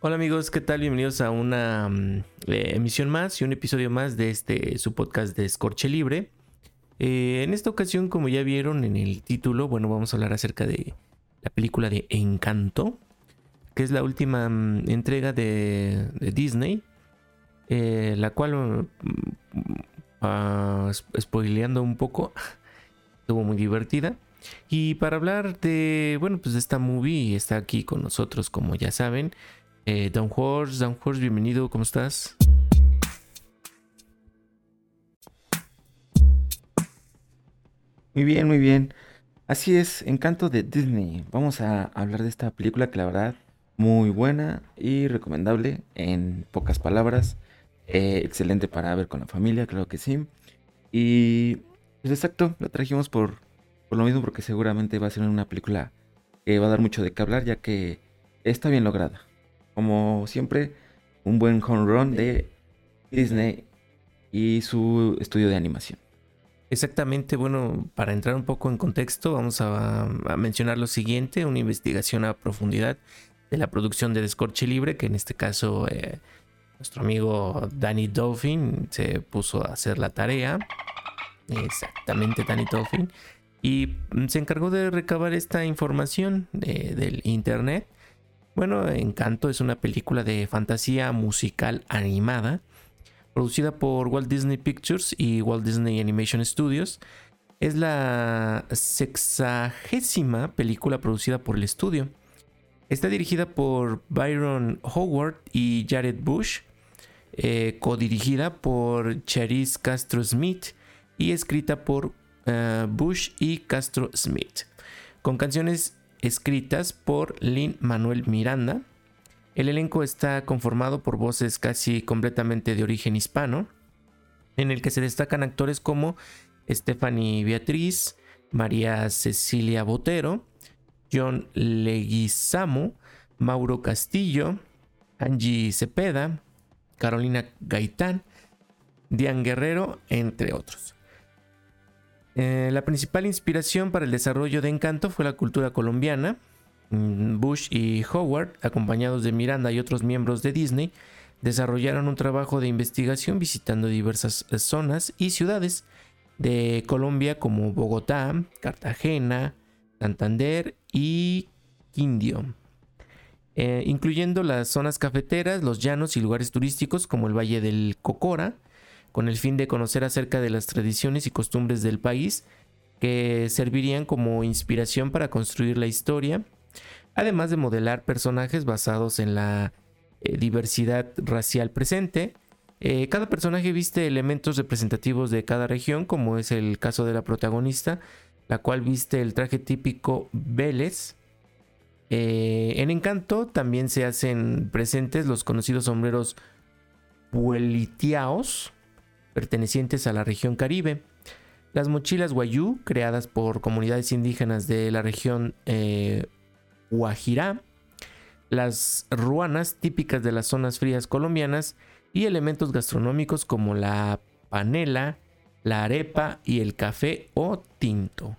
Hola amigos, ¿qué tal? Bienvenidos a una mm, eh, emisión más y un episodio más de este su podcast de Scorche Libre. Eh, en esta ocasión, como ya vieron en el título, bueno, vamos a hablar acerca de la película de Encanto, que es la última mm, entrega de, Disney, eh, la cual, uh, spoileando un poco, estuvo muy divertida. Y para hablar de, bueno, pues de esta movie, está aquí con nosotros, como ya saben, eh, Don Horse. Don Horse, bienvenido, ¿cómo estás? Muy bien, muy bien. Así es, Encanto de Disney. Vamos a hablar de esta película que la verdad muy buena y recomendable en pocas palabras. Eh, excelente para ver con la familia, creo que sí. Y pues exacto, la trajimos por por lo mismo, porque seguramente va a ser una película que va a dar mucho de qué hablar, ya que está bien lograda. Como siempre, un buen home run de Disney y su estudio de animación. Exactamente, bueno, para entrar un poco en contexto, vamos a, mencionar lo siguiente, una investigación a profundidad de la producción de Descorche Libre, que en este caso eh, nuestro amigo Danny Dolphin se puso a hacer la tarea. Exactamente, Danny Dolphin y mm, se encargó de recabar esta información del internet. Bueno, Encanto es una película de fantasía musical animada producida por Walt Disney Pictures y Walt Disney Animation Studios. Es la sexagésima película producida por el estudio. Está dirigida por Byron Howard y Jared Bush, eh, codirigida por Charis Castro Smith y escrita por eh, Bush y Castro Smith, con canciones escritas por Lin Manuel Miranda. El elenco está conformado por voces casi completamente de origen hispano, en el que se destacan actores como Stephanie Beatriz, María Cecilia Botero, John Leguizamo, Mauro Castillo, Angie Cepeda, Carolina Gaitán, Diane Guerrero, entre otros. Eh, la principal inspiración para el desarrollo de Encanto fue la cultura colombiana. Mm, Bush y Howard, acompañados de Miranda y otros miembros de Disney, desarrollaron un trabajo de investigación visitando diversas eh, zonas y ciudades de Colombia como Bogotá, Cartagena, Santander y Quindio, eh, incluyendo las zonas cafeteras, los llanos y lugares turísticos como el Valle del Cocora, con el fin de conocer acerca de las tradiciones y costumbres del país que servirían como inspiración para construir la historia, además de modelar personajes basados en la eh, diversidad racial presente. Eh, cada personaje viste elementos representativos de cada región, como es el caso de la protagonista, la cual viste el traje típico Vélez. Eh, en Encanto también se hacen presentes los conocidos sombreros puelitiaos, pertenecientes a la región Caribe. Las mochilas Guayú, creadas por comunidades indígenas de la región eh, Guajirá. Las ruanas, típicas de las zonas frías colombianas. Y elementos gastronómicos como la panela, la arepa y el café o tinto.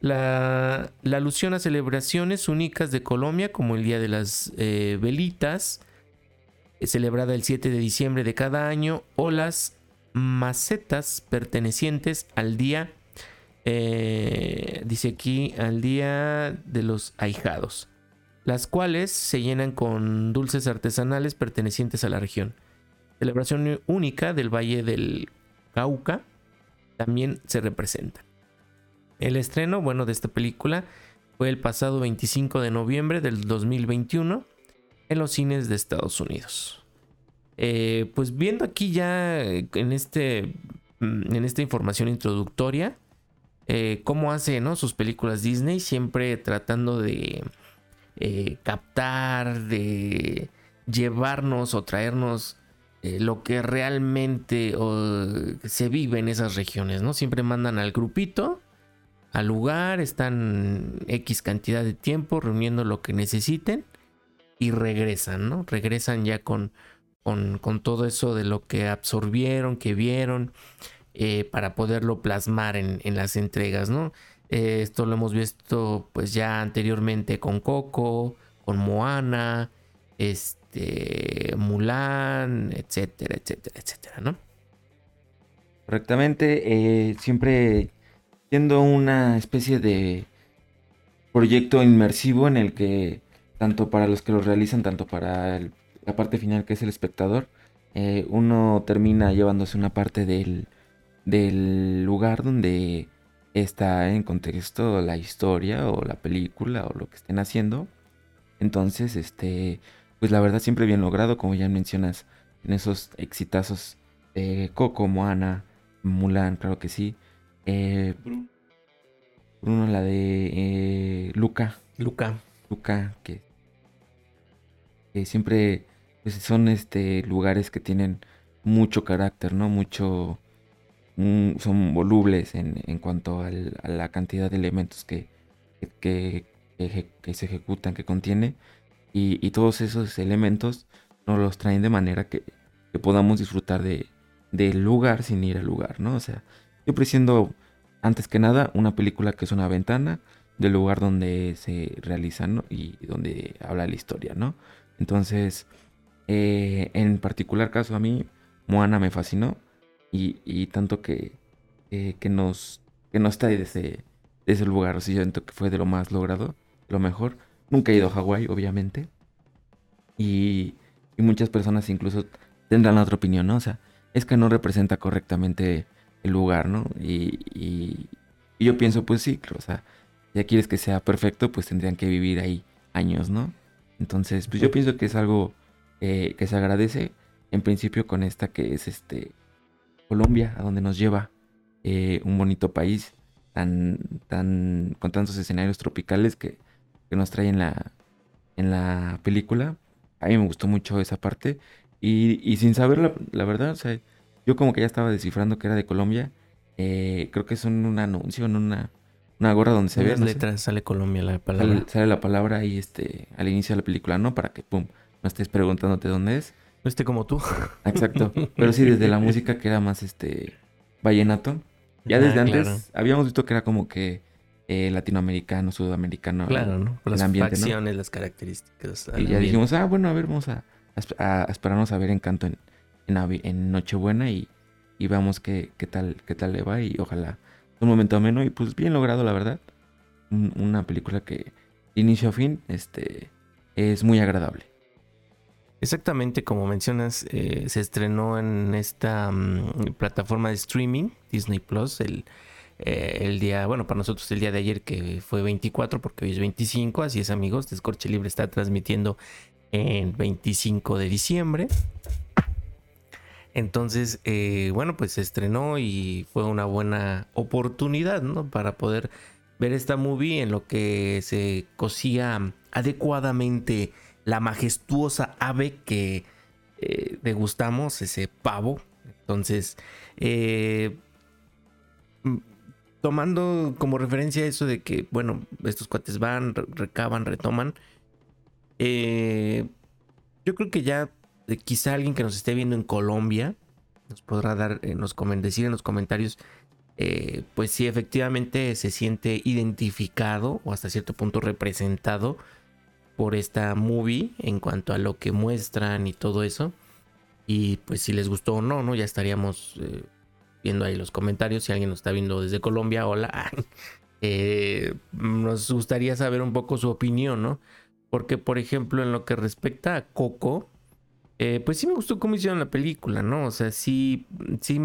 La, alusión a celebraciones únicas de Colombia como el Día de las eh, Velitas, celebrada el 7 de diciembre de cada año, o las macetas pertenecientes al día, eh, dice aquí, al día de los ahijados, las cuales se llenan con dulces artesanales pertenecientes a la región. Celebración única del Valle del Cauca también se representa. El estreno, bueno, de esta película fue el pasado 25 de noviembre del 2021 en los cines de Estados Unidos. Eh, pues viendo aquí ya eh, en, este, mm, en esta información introductoria, eh, cómo hace ¿no? sus películas Disney, siempre tratando de captar, de llevarnos o traernos lo que realmente se vive en esas regiones, ¿no? Siempre mandan al grupito, al lugar, están X cantidad de tiempo reuniendo lo que necesiten y regresan, ¿no? Regresan ya con con, todo eso de lo que absorbieron, que vieron, eh, para poderlo plasmar en, las entregas, ¿no? Eh, esto lo hemos visto pues ya anteriormente con Coco, con Moana, este, Mulan, etcétera, etcétera, etcétera, ¿no? Correctamente, eh, siempre siendo una especie de proyecto inmersivo en el que tanto para los que lo realizan, tanto para la parte final que es el espectador, eh, uno termina llevándose una parte del, del lugar donde está en contexto la historia o la película o lo que estén haciendo. Entonces, este, pues la verdad siempre bien logrado, como ya mencionas, en esos exitazos de Coco, Moana, Mulan, claro que sí. Eh, Bruno, la de eh, Luca. Luca. Luca, que, siempre pues, son este lugares que tienen mucho carácter, ¿no? Mucho son volubles en, cuanto a la cantidad de elementos que, que, se ejecutan, que contiene. Y, todos esos elementos nos los traen de manera que, podamos disfrutar de, del lugar sin ir al lugar, ¿no? O sea, siempre siendo, antes que nada, una película que es una ventana del lugar donde se realiza, ¿no? Y donde habla la historia, ¿no? Entonces, eh, en particular caso a mí, Moana me fascinó y, tanto que, que, nos, que nos trae de ese, ese lugar. O sea, yo siento que fue de lo más logrado, lo mejor. Nunca he ido a Hawái, obviamente. Y, y muchas personas incluso tendrán otra opinión, ¿no? O sea, es que no representa correctamente el lugar, ¿no? Y, y, yo pienso, pues sí, o sea, ya quieres que sea perfecto, pues tendrían que vivir ahí años, ¿no? Entonces, pues yo pienso que es algo eh, que se agradece, en principio con esta que es este Colombia, a donde nos lleva eh, un bonito país tan, tan, con tantos escenarios tropicales que, nos trae en la, en la película. A mí me gustó mucho esa parte. Y, sin saber la, verdad, o sea, yo como que ya estaba descifrando que era de Colombia. Eh, creo que es un, anuncio en una, una gorra donde se ve. Las letras sale Colombia la palabra. Sale, la palabra ahí este, al inicio de la película, ¿no? Para que, pum, no estés preguntándote dónde es. No esté como tú. Exacto. Pero sí, desde la música que era más este vallenato. Ya desde antes habíamos visto que era como que eh, latinoamericano, sudamericano. Claro, ¿no? las facciones, las características. Y ya dijimos, ah, bueno, a ver, vamos a, esperarnos a ver Encanto en, en, Nochebuena y, y veamos qué, qué, tal, qué tal le va y ojalá un momento ameno y pues bien logrado, la verdad. una película que inicio a fin este, es muy agradable. Exactamente como mencionas, eh, se estrenó en esta mm, plataforma de streaming, Disney Plus, el, eh, el, día, bueno, para nosotros el día de ayer que fue 24, porque hoy es 25, así es amigos, Descorche Libre está transmitiendo el 25 de diciembre. Entonces, eh, bueno, pues se estrenó y fue una buena oportunidad, ¿no? Para poder ver esta movie en lo que se cosía adecuadamente la majestuosa ave que eh, degustamos, ese pavo. Entonces, eh, mm, tomando como referencia eso de que, bueno, estos cuates van, recaban, retoman. Eh, yo creo que ya quizá alguien que nos esté viendo en Colombia nos podrá dar, nos decir en los comentarios, pues si efectivamente se siente identificado o hasta cierto punto representado por esta movie en cuanto a lo que muestran y todo eso. Y pues si les gustó o no, ¿no? Ya estaríamos eh, viendo ahí los comentarios. Si alguien nos está viendo desde Colombia, hola. Eh, nos gustaría saber un poco su opinión, ¿no? Porque, por ejemplo, en lo que respecta a Coco, eh, pues sí me gustó cómo hicieron la película, ¿no? O sea, sí, sí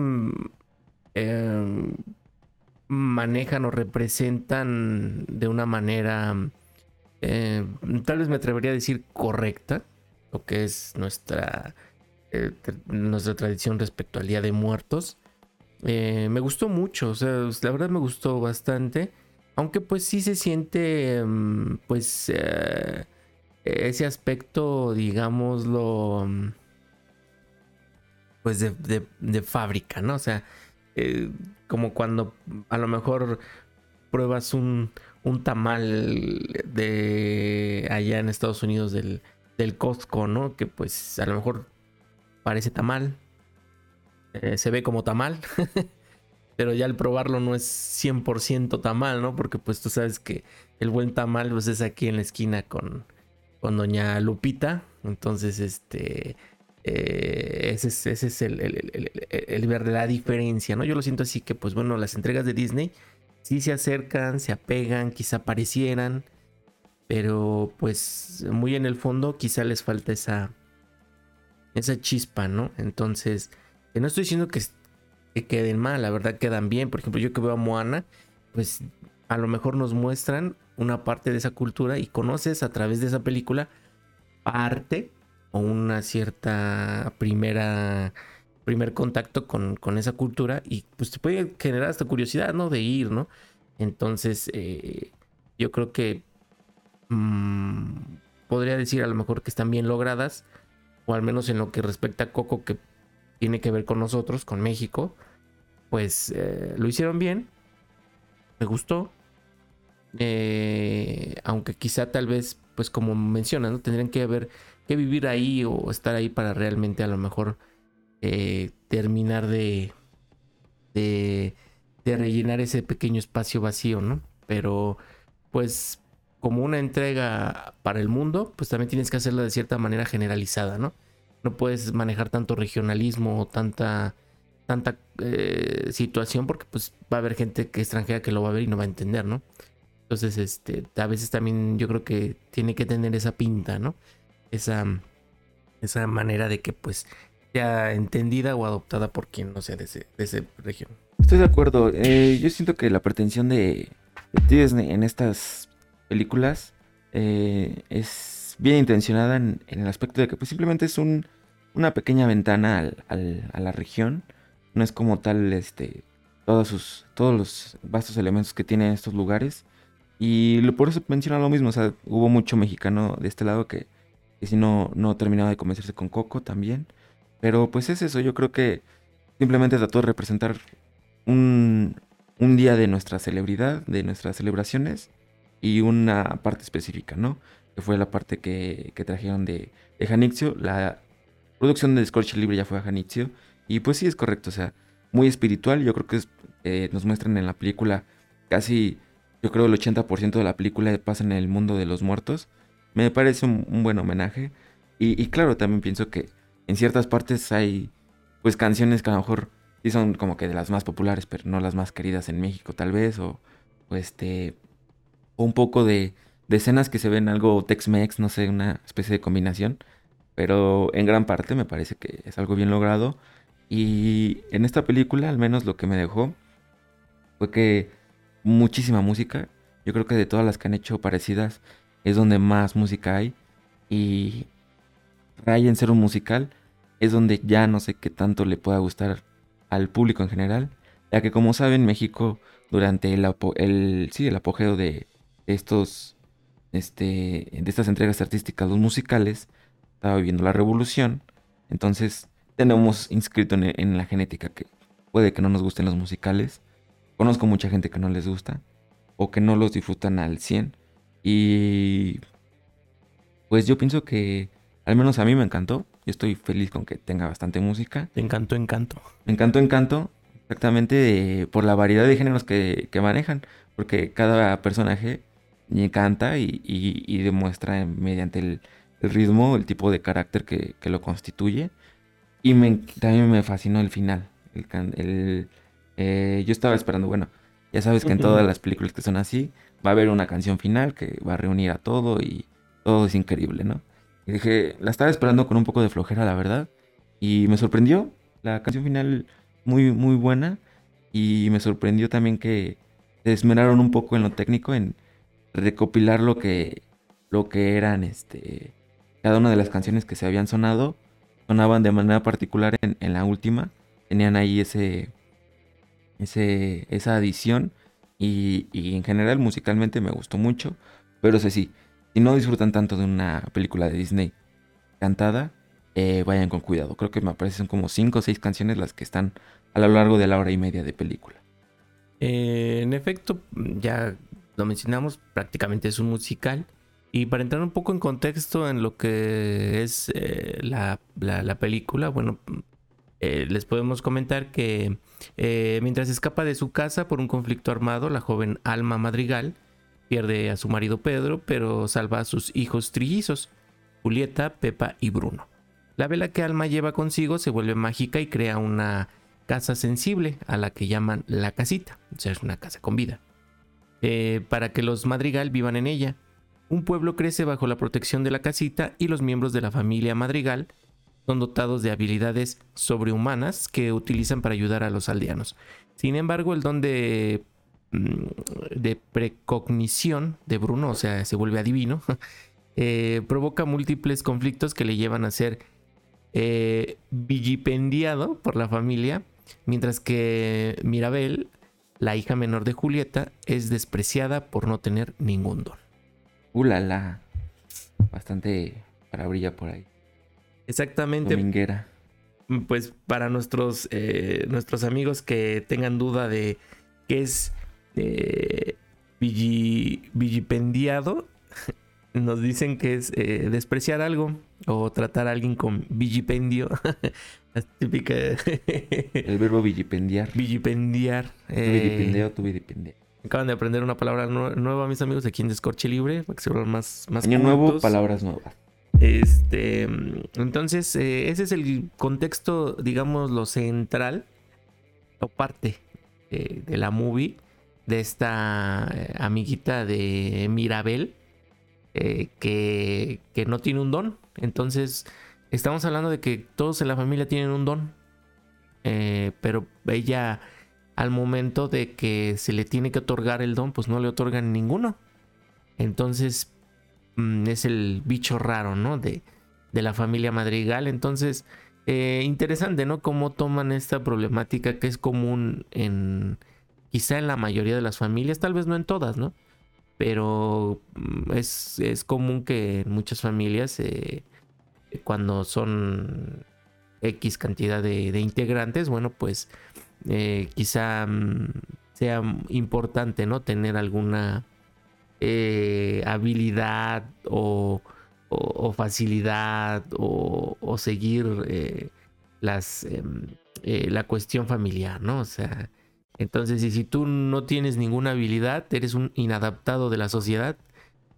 manejan o representan de una manera eh, tal vez me atrevería a decir correcta, lo que es nuestra, eh, nuestra tradición respecto al Día de Muertos. Eh, me gustó mucho, o sea, la verdad me gustó bastante, aunque pues sí se siente, mm, pues, ese aspecto, digámoslo, mm, pues de, de fábrica, ¿no? O sea, como cuando a lo mejor pruebas un, un tamal de allá en Estados Unidos del, del Costco, ¿no? Que pues a lo mejor parece tamal, eh, se ve como tamal, pero ya al probarlo no es 100% tamal, ¿no? Porque pues tú sabes que el buen tamal pues es aquí en la esquina con, con doña Lupita. Entonces, este, eh, ese es, ese es el, el, ver la diferencia, ¿no? Yo lo siento así que, pues bueno, las entregas de Disney sí se acercan, se apegan, quizá parecieran, pero pues muy en el fondo quizá les falta esa, esa chispa, ¿no? Entonces, no estoy diciendo que, que queden mal, la verdad quedan bien. Por ejemplo, yo que veo a Moana, pues a lo mejor nos muestran una parte de esa cultura y conoces a través de esa película parte o una cierta primera primer contacto con, con, esa cultura y pues te puede generar hasta curiosidad, ¿no? De ir, ¿no? Entonces, eh, yo creo que mmm, podría decir a lo mejor que están bien logradas, o al menos en lo que respecta a Coco, que tiene que ver con nosotros, con México, pues eh, lo hicieron bien, me gustó, eh, aunque quizá tal vez, pues como mencionas, ¿no? tendrían que haber que vivir ahí o estar ahí para realmente a lo mejor eh, terminar de, de, rellenar ese pequeño espacio vacío, ¿no? Pero pues como una entrega para el mundo, pues también tienes que hacerla de cierta manera generalizada, ¿no? No puedes manejar tanto regionalismo o tanta, tanta eh, situación porque pues va a haber gente que extranjera que lo va a ver y no va a entender, ¿no? Entonces, este, a veces también yo creo que tiene que tener esa pinta, ¿no? esa, esa manera de que pues sea entendida o adoptada por quien no sea de, ese, de esa región. Estoy de acuerdo. Eh, yo siento que la pretensión de, Disney en estas películas eh, es bien intencionada en, el aspecto de que pues, simplemente es un, una pequeña ventana a la región. No es como tal este, todos, sus, todos los vastos elementos que tienen estos lugares. Y por eso menciona lo mismo. O sea, hubo mucho mexicano de este lado que y si no, no terminaba de convencerse con Coco también. Pero pues es eso, yo creo que simplemente trató de representar un, un día de nuestra celebridad, de nuestras celebraciones y una parte específica, ¿no? Que fue la parte que, que trajeron de, de Janixio. La producción de Scorch Libre ya fue a Janixio. Y pues sí, es correcto, o sea, muy espiritual. Yo creo que eh, nos muestran en la película casi, yo creo el 80% de la película pasa en el mundo de los muertos. Me parece un, buen homenaje. Y, claro, también pienso que en ciertas partes hay pues canciones que a lo mejor sí son como que de las más populares, pero no las más queridas en México tal vez. O, este... O un poco de, de escenas que se ven algo Tex-Mex, no sé, una especie de combinación. Pero en gran parte me parece que es algo bien logrado. Y en esta película, al menos lo que me dejó, fue que muchísima música. Yo creo que de todas las que han hecho parecidas, es donde más música hay. Y Ray en ser un musical es donde ya no sé qué tanto le pueda gustar al público en general. Ya que como saben, México durante el, el, sí, el apogeo de estos este, de estas entregas artísticas, los musicales, estaba viviendo la revolución. Entonces tenemos inscrito en, en, la genética que puede que no nos gusten los musicales. Conozco mucha gente que no les gusta o que no los disfrutan al 100. Y pues yo pienso que al menos a mí me encantó. Yo estoy feliz con que tenga bastante música. Te encantó, encanto. Me encantó, encanto. Exactamente por la variedad de géneros que, manejan. Porque cada personaje canta y, demuestra mediante el, ritmo el tipo de carácter que, lo constituye. Y me, también me fascinó el final. El, eh, yo estaba esperando, bueno, ya sabes que en todas las películas que son así, va a haber una canción final que va a reunir a todo y todo es increíble, ¿no? Y dije, la estaba esperando con un poco de flojera, la verdad. Y me sorprendió. La canción final muy, muy buena. Y me sorprendió también que se esmeraron un poco en lo técnico, en recopilar lo que, lo que eran este, cada una de las canciones que se habían sonado. Sonaban de manera particular en, en la última. Tenían ahí ese, ese, esa adición y, en general musicalmente me gustó mucho. Pero sé sí, si no disfrutan tanto de una película de Disney cantada, eh, vayan con cuidado. Creo que me parecen como 5 o 6 canciones las que están a lo largo de la hora y media de película. Eh, en efecto, ya lo mencionamos, prácticamente es un musical. Y para entrar un poco en contexto en lo que es eh, la, la, película, bueno, les podemos comentar que mientras escapa de su casa por un conflicto armado, la joven Alma Madrigal pierde a su marido Pedro, pero salva a sus hijos trillizos, Julieta, Pepa y Bruno. La vela que Alma lleva consigo se vuelve mágica y crea una casa sensible a la que llaman la casita, o sea, es una casa con vida, eh, para que los Madrigal vivan en ella. Un pueblo crece bajo la protección de la casita y los miembros de la familia Madrigal son dotados de habilidades sobrehumanas que utilizan para ayudar a los aldeanos. Sin embargo, el don de, de precognición de Bruno, o sea, se vuelve adivino, eh, provoca múltiples conflictos que le llevan a ser eh, villipendiado por la familia, mientras que Mirabel, la hija menor de Julieta, es despreciada por no tener ningún don. Ulala. Bastante para brilla por ahí. Exactamente. Dominguera. Pues para nuestros, eh, nuestros amigos que tengan duda de qué es eh, villipendiado, nos dicen que es eh, despreciar algo o tratar a alguien con villipendio. La típica. El verbo villipendiar. Villipendiar. Eh, tu. Acaban de aprender una palabra nueva, mis amigos, aquí en Descorche Libre, para que se vuelvan más, más Año nuevo, palabras nuevas. Este, entonces, eh, ese es el contexto, digamos, lo central o parte eh, de la movie de esta eh, amiguita de Mirabel que, que, no tiene un don. Entonces, estamos hablando de que todos en la familia tienen un don, pero ella al momento de que se le tiene que otorgar el don, pues no le otorgan ninguno. Entonces mm, es el bicho raro, ¿no? De, de la familia Madrigal. Entonces, eh, interesante, ¿no? Cómo toman esta problemática que es común en quizá en la mayoría de las familias, tal vez no en todas, ¿no? Pero mm, es, es común que en muchas familias, eh, cuando son X cantidad de, integrantes, bueno, pues eh, quizá mm, sea importante, ¿no? Tener alguna eh, habilidad o, facilidad o, seguir eh, las, em, la cuestión familiar, ¿no? O sea, entonces, si tú no tienes ninguna habilidad, eres un inadaptado de la sociedad,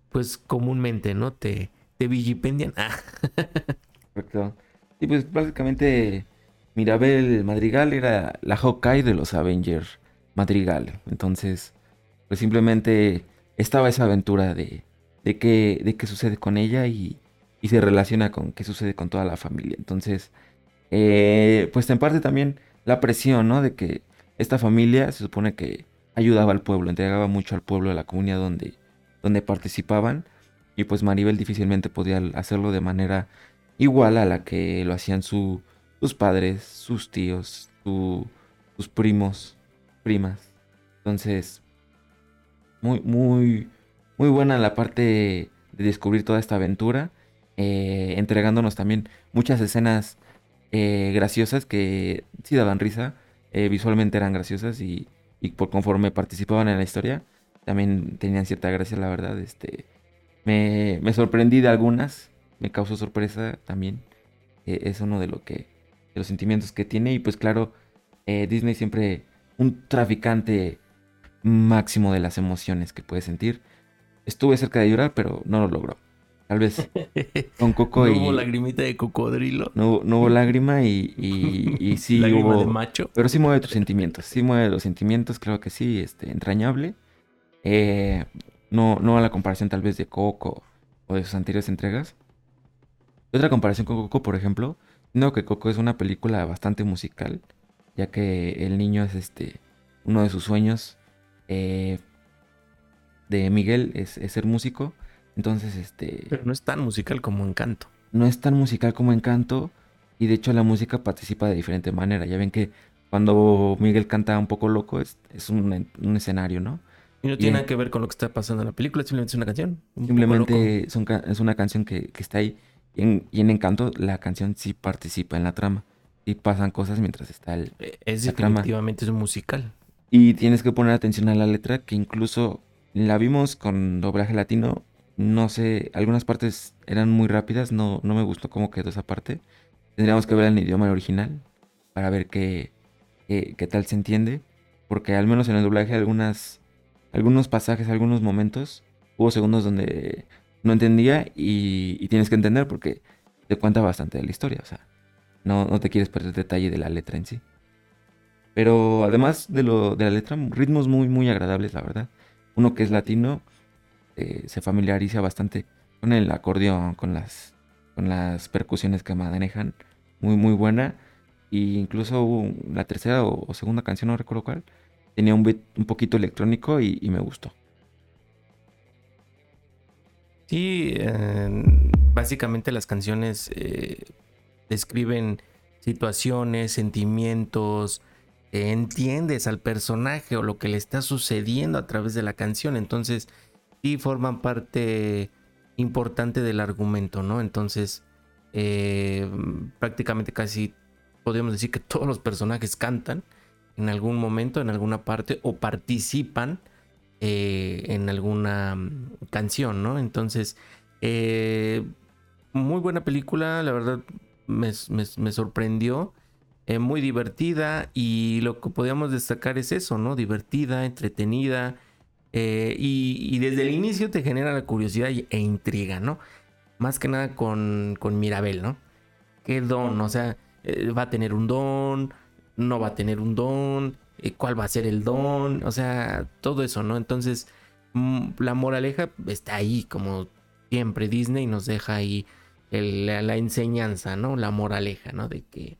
pues comúnmente, ¿no? Te, te villipendian. Correcto. Y pues básicamente Mirabel Madrigal era la Hawkeye de los Avengers Madrigal. Entonces, pues simplemente estaba esa aventura de, de, qué, de qué sucede con ella y, y, se relaciona con qué sucede con toda la familia. Entonces, eh, pues en parte también la presión, ¿no? De que esta familia se supone que ayudaba al pueblo, entregaba mucho al pueblo, a la comunidad donde, donde participaban. Y pues Maribel difícilmente podía hacerlo de manera igual a la que lo hacían su sus padres, sus tíos, sus primos, primas. Entonces, muy, muy, muy buena la parte de descubrir toda esta aventura, eh, entregándonos también muchas escenas eh, graciosas que sí daban risa, eh, visualmente eran graciosas y, por conforme participaban en la historia, también tenían cierta gracia, la verdad. Este, me, me sorprendí de algunas, me causó sorpresa también. es uno de lo que de los sentimientos que tiene. Y pues claro, eh, Disney siempre un traficante máximo de las emociones que puede sentir. Estuve cerca de llorar, pero no lo logró. Tal vez con Coco y... No hubo lagrimita de cocodrilo. No, no hubo lágrima y, y, sí ¿Lágrima de macho? Pero sí mueve tus sentimientos. Sí mueve los sentimientos, creo que sí, este, entrañable. Eh, no, no a la comparación tal vez de Coco o de sus anteriores entregas. Otra comparación con Coco, por ejemplo, no, que Coco es una película bastante musical, ya que el niño es este uno de sus sueños eh, de Miguel es, ser músico. Entonces, este. Pero no es tan musical como Encanto. No es tan musical como Encanto. Y de hecho la música participa de diferente manera. Ya ven que cuando Miguel canta un poco loco es, un, escenario, ¿no? Y no tiene nada que ver con lo que está pasando en la película, simplemente es una canción. simplemente es una canción que, que está ahí. Y en, Encanto la canción sí participa en la trama. Y pasan cosas mientras está el, e, es definitivamente es un musical. Y tienes que poner atención a la letra, que incluso la vimos con doblaje latino. No sé, algunas partes eran muy rápidas, no, no me gustó cómo quedó esa parte. Tendríamos que ver en idioma original para ver qué, qué, tal se entiende. Porque al menos en el doblaje algunas, algunos pasajes, algunos momentos, hubo segundos donde no entendía y, tienes que entender porque te cuenta bastante de la historia, o sea, no, no te quieres perder detalle de la letra en sí. Pero además de, lo, de la letra, ritmos muy, muy agradables, la verdad. Uno que es latino eh, se familiariza bastante con el acordeón, con las, con las percusiones que manejan. Muy, muy buena. Y incluso la tercera o, segunda canción, no recuerdo cuál, tenía un beat un poquito electrónico y, me gustó. Sí, básicamente las canciones eh, describen situaciones, sentimientos, entiendes al personaje o lo que le está sucediendo a través de la canción. Entonces, sí forman parte importante del argumento, ¿no? Entonces, eh, prácticamente casi podríamos decir que todos los personajes cantan en algún momento, en alguna parte, o participan eh, en alguna mm, canción, ¿no? Entonces, eh, muy buena película, la verdad me, me sorprendió. Muy divertida y lo que podíamos destacar es eso, ¿no? Divertida, entretenida eh, y, desde el inicio te genera la curiosidad e intriga, ¿no? Más que nada con, con Mirabel, ¿no? ¿Qué don? O sea, eh, ¿va a tener un don? ¿No va a tener un don? ¿Cuál va a ser el don? O sea, todo eso, ¿no? Entonces, mm, la moraleja está ahí, como siempre Disney nos deja ahí la, la enseñanza, ¿no? La moraleja, ¿no? De que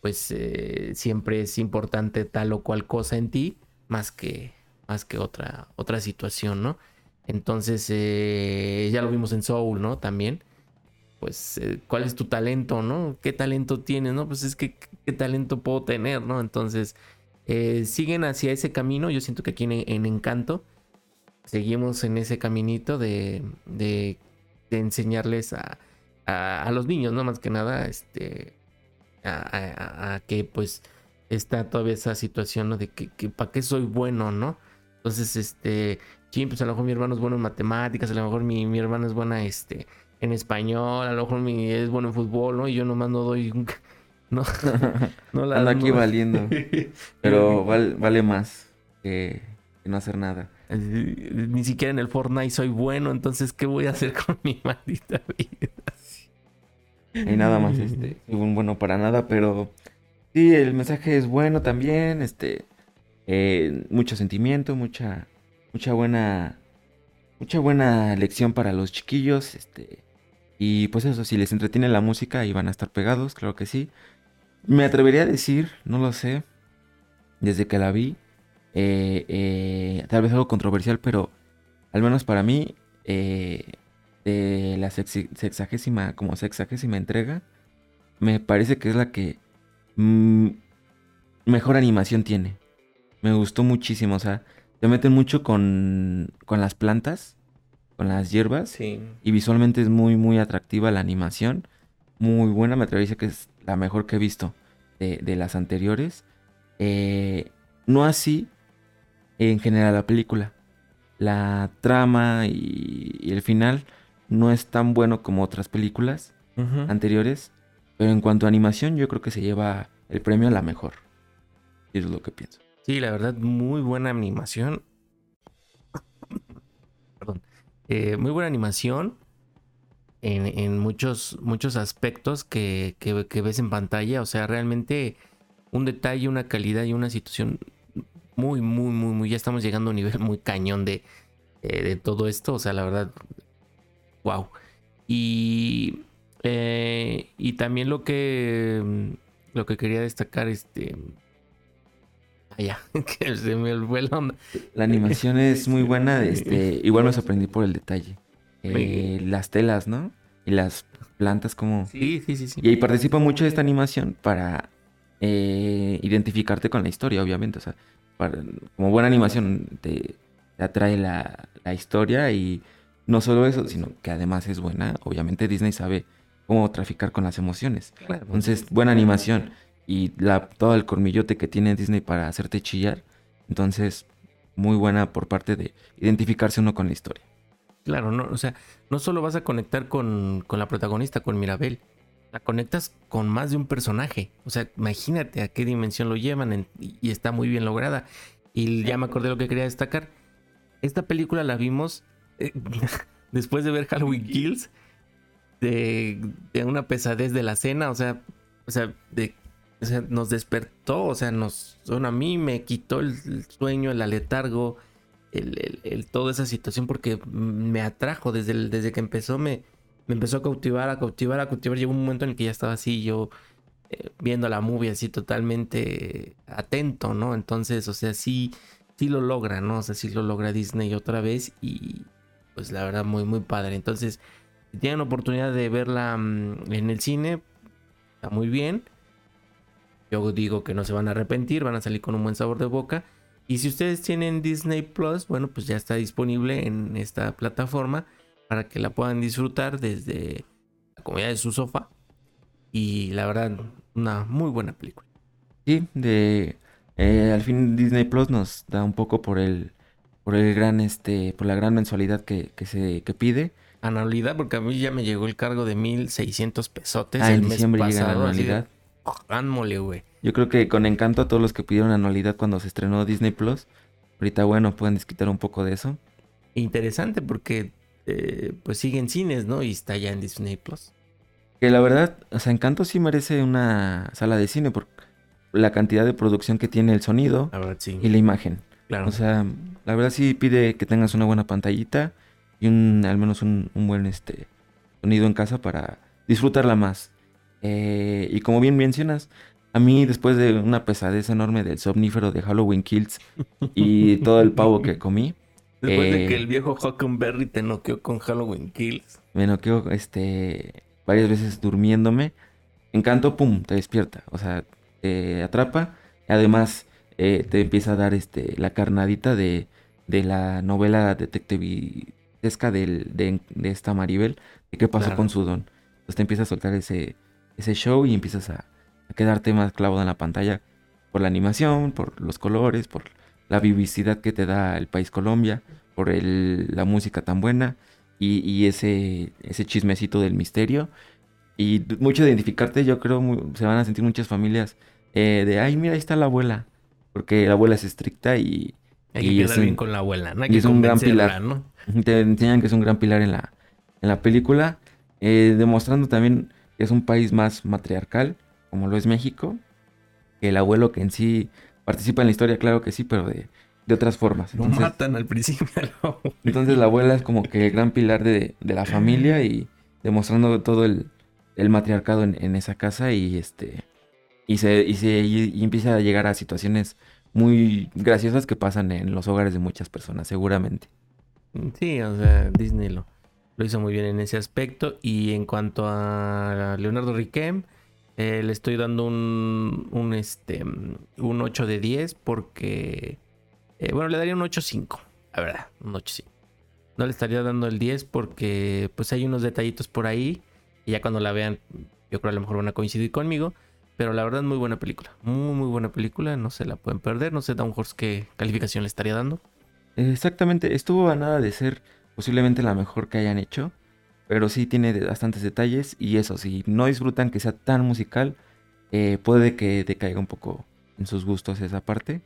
pues eh, siempre es importante tal o cual cosa en ti más que, más que otra, otra situación, ¿no? Entonces, eh, ya lo vimos en Soul, ¿no? También. Pues, eh, ¿cuál es tu talento, no? ¿Qué talento tienes, no? Pues es que, ¿qué talento puedo tener, no? Entonces, siguen hacia ese camino. Yo siento que aquí en, Encanto seguimos en ese caminito de, de, enseñarles a, a, a, los niños, ¿no? Más que nada, este, a, que pues está todavía esa situación, ¿no? De que, para qué soy bueno, ¿no? Entonces, este, sí, pues a lo mejor mi hermano es bueno en matemáticas, a lo mejor mi, mi hermana es buena, este, en español, a lo mejor mi es bueno en fútbol, ¿no? Y yo nomás no doy, no, no la Ando aquí valiendo, pero vale más que, no hacer nada. Ni siquiera en el Fortnite soy bueno, entonces, ¿qué voy a hacer con mi maldita vida? Y nada más, este, un bueno para nada, pero sí, el mensaje es bueno también, este, eh, mucho sentimiento, mucha, mucha buena, mucha buena lección para los chiquillos, este, y pues eso, si les entretiene la música y van a estar pegados, claro que sí. Me atrevería a decir, no lo sé, desde que la vi, eh, eh, tal vez algo controversial, pero al menos para mí, eh, la sexagésima, como sexagésima entrega, me parece que es la que mm, mejor animación tiene. Me gustó muchísimo, o sea, te meten mucho con, con las plantas, con las hierbas. Y visualmente es muy, muy atractiva la animación. Muy buena, me atrevería a decir que es la mejor que he visto de, las anteriores. Eh, no así en general la película. La trama y el final no es tan bueno como otras películas anteriores, pero en cuanto a animación yo creo que se lleva el premio a la mejor. Y eso es lo que pienso. Sí, la verdad, muy buena animación. Perdón. Eh, muy buena animación en, muchos, muchos aspectos que, ves en pantalla. O sea, realmente un detalle, una calidad y una situación muy, muy, muy, muy. Ya estamos llegando a un nivel muy cañón de, eh, de todo esto. O sea, la verdad, wow. Y, eh, y también lo que, lo que quería destacar, este... Allá, que se me fue la La animación es muy buena, este, igual me sorprendí por el detalle. Eh, las telas, ¿no? Y las plantas como... Sí, sí, sí. sí. Y ahí participa mucho de esta animación para eh, identificarte con la historia, obviamente. O sea, como buena animación te, atrae la, la historia y no solo eso, sino que además es buena. Obviamente Disney sabe cómo traficar con las emociones. Entonces, buena animación y la, todo el cormillote que tiene Disney para hacerte chillar. Entonces, muy buena por parte de identificarse uno con la historia. Claro, no, o sea, no solo vas a conectar con, la protagonista, con Mirabel, la conectas con más de un personaje. O sea, imagínate a qué dimensión lo llevan y está muy bien lograda. Y ya me acordé lo que quería destacar esta película la vimos eh, después de ver Halloween Kills, de, una pesadez de la cena, o sea, o sea, de, nos despertó, o sea, nos, a mí me quitó el, sueño, el aletargo, el, toda esa situación, porque me atrajo desde, desde que empezó, me, me empezó a cautivar, a cautivar, a cautivar. Llegó un momento en el que ya estaba así, yo eh, viendo la movie así totalmente atento, ¿no? Entonces, o sea, sí, sí lo logra, ¿no? O sea, sí lo logra Disney otra vez y pues la verdad muy, muy padre. Entonces, si tienen oportunidad de verla mm, en el cine, está muy bien. Yo digo que no se van a arrepentir, van a salir con un buen sabor de boca. Y si ustedes tienen Disney Plus, bueno, pues ya está disponible en esta plataforma para que la puedan disfrutar desde la comodidad de su sofá. Y la verdad, una muy buena película. Sí, de eh, al fin Disney Plus nos da un poco por el por el gran este por la gran mensualidad que, se que pide anualidad porque a mí ya me llegó el cargo de 1600 pesotes ah, el en diciembre mes llega la anualidad mole, güey. Yo creo que con encanto a todos los que pidieron anualidad cuando se estrenó Disney Plus, ahorita bueno, pueden desquitar un poco de eso. Interesante porque eh, pues sigue en cines, ¿no? Y está ya en Disney Plus. Que la verdad, o sea, Encanto sí merece una sala de cine por la cantidad de producción que tiene el sonido y la imagen. Claro. O sea, la verdad sí pide que tengas una buena pantallita y un, al menos un, buen este, sonido en casa para disfrutarla más. Eh, y como bien mencionas, a mí después de una pesadez enorme del somnífero de Halloween Kills y todo el pavo que comí. Después de que el viejo Huckleberry te noqueó con Halloween Kills. Me noqueó este, varias veces durmiéndome. Encanto, pum, te despierta. O sea, te atrapa. Además, eh, te empieza a dar este, la carnadita de, de la novela detectivesca de, de, esta Maribel. De qué pasó con su don. Entonces te empieza a soltar ese, ese show y empiezas a, quedarte más clavado en la pantalla por la animación, por los colores, por la vivicidad que te da el país Colombia, por la música tan buena y, ese, ese chismecito del misterio. Y mucho de identificarte, yo creo, se van a sentir muchas familias eh, de, ay, mira, ahí está la abuela. Porque la abuela es estricta y... Hay que bien con la abuela, ¿no? y es un gran pilar. ¿no? Te enseñan que es un gran pilar en la, en la película. Eh, demostrando también que es un país más matriarcal, como lo es México. Que el abuelo que en sí participa en la historia, claro que sí, pero de, de otras formas. Lo matan al principio. entonces la abuela es como que el gran pilar de, de la familia y demostrando todo el, el matriarcado en, esa casa y este y se, y se y empieza a llegar a situaciones muy graciosas que pasan en los hogares de muchas personas, seguramente. Sí, o sea, Disney lo, lo hizo muy bien en ese aspecto. Y en cuanto a Leonardo Riquem, eh, le estoy dando un, un, este, un 8 de 10 porque, eh, bueno, le daría un 8.5, la verdad, un 8.5. No le estaría dando el 10 porque pues hay unos detallitos por ahí y ya cuando la vean, yo creo a lo mejor van a coincidir conmigo. Pero la verdad, muy buena película. Muy, muy buena película. No se la pueden perder. No sé, Downhorse, qué calificación le estaría dando. Exactamente. Estuvo a nada de ser posiblemente la mejor que hayan hecho. Pero sí tiene bastantes detalles. Y eso, si no disfrutan que sea tan musical, eh, puede que decaiga un poco en sus gustos esa parte.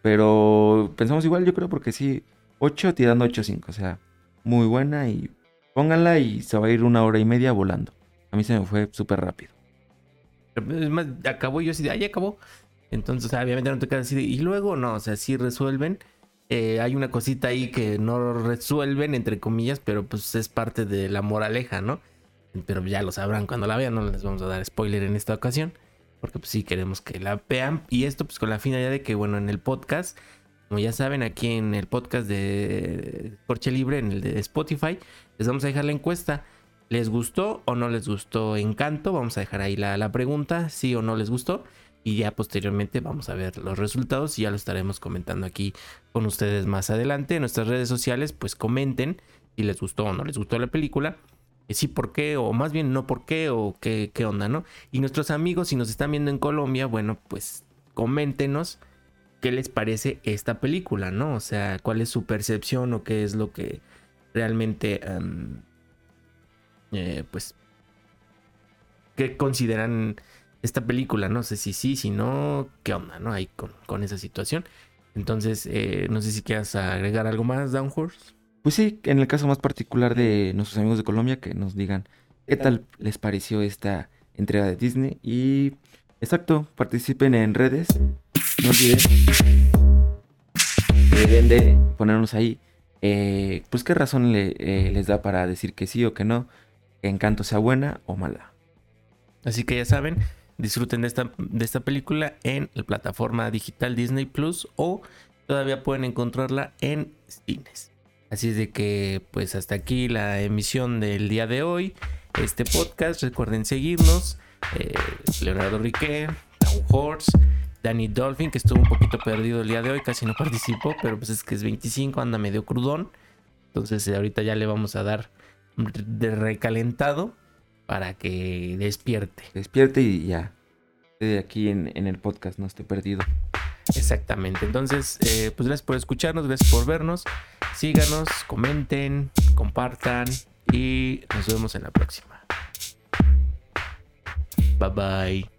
Pero pensamos igual, yo creo, porque sí, 8 tirando 8-5. O sea, muy buena y pónganla y se va a ir una hora y media volando. A mí se me fue súper rápido. Es más, acabó y yo así de, ya acabó. Entonces, obviamente no te quedas así de, y luego no, o sea, sí resuelven. Eh, hay una cosita ahí que no resuelven, entre comillas, pero pues es parte de la moraleja, ¿no? Pero ya lo sabrán cuando la vean, no les vamos a dar spoiler en esta ocasión, porque pues sí queremos que la vean. Y esto pues con la finalidad de que, bueno, en el podcast, como ya saben, aquí en el podcast de Porche Libre, en el de Spotify, les vamos a dejar la encuesta ¿Les gustó o no les gustó Encanto? Vamos a dejar ahí la, pregunta, sí o no les gustó. Y ya posteriormente vamos a ver los resultados y ya lo estaremos comentando aquí con ustedes más adelante. En nuestras redes sociales, pues comenten si les gustó o no les gustó la película. Sí, por qué, o más bien no por qué, o qué, qué onda, ¿no? Y nuestros amigos, si nos están viendo en Colombia, bueno, pues coméntenos qué les parece esta película, ¿no? O sea, cuál es su percepción o qué es lo que realmente em, eh, pues, ¿qué consideran esta película? No sé si sí, si no, ¿qué onda, no? Ahí con, esa situación. Entonces, eh, no sé si quieras agregar algo más, Downhorse. Pues sí, en el caso más particular de nuestros amigos de Colombia, que nos digan qué tal les pareció esta entrega de Disney. Y exacto, participen en redes. No olviden. Deben de ponernos ahí. Eh, pues qué razón le, eh, les da para decir que sí o que no. Que Encanto sea buena o mala. Así que ya saben, disfruten de esta, de esta película en la plataforma digital Disney Plus o todavía pueden encontrarla en cines. Así es de que pues hasta aquí la emisión del día de hoy. Este podcast, recuerden seguirnos. Eh, Leonardo Riquet, Down Horse, Danny Dolphin, que estuvo un poquito perdido el día de hoy, casi no participó, pero pues es que es 25, anda medio crudón. Entonces eh, ahorita ya le vamos a dar de recalentado para que despierte. Despierte y ya. De aquí en, en el podcast, no esté perdido. Exactamente. Entonces, eh, pues gracias por escucharnos, gracias por vernos. Síganos, comenten, compartan y nos vemos en la próxima. Bye bye.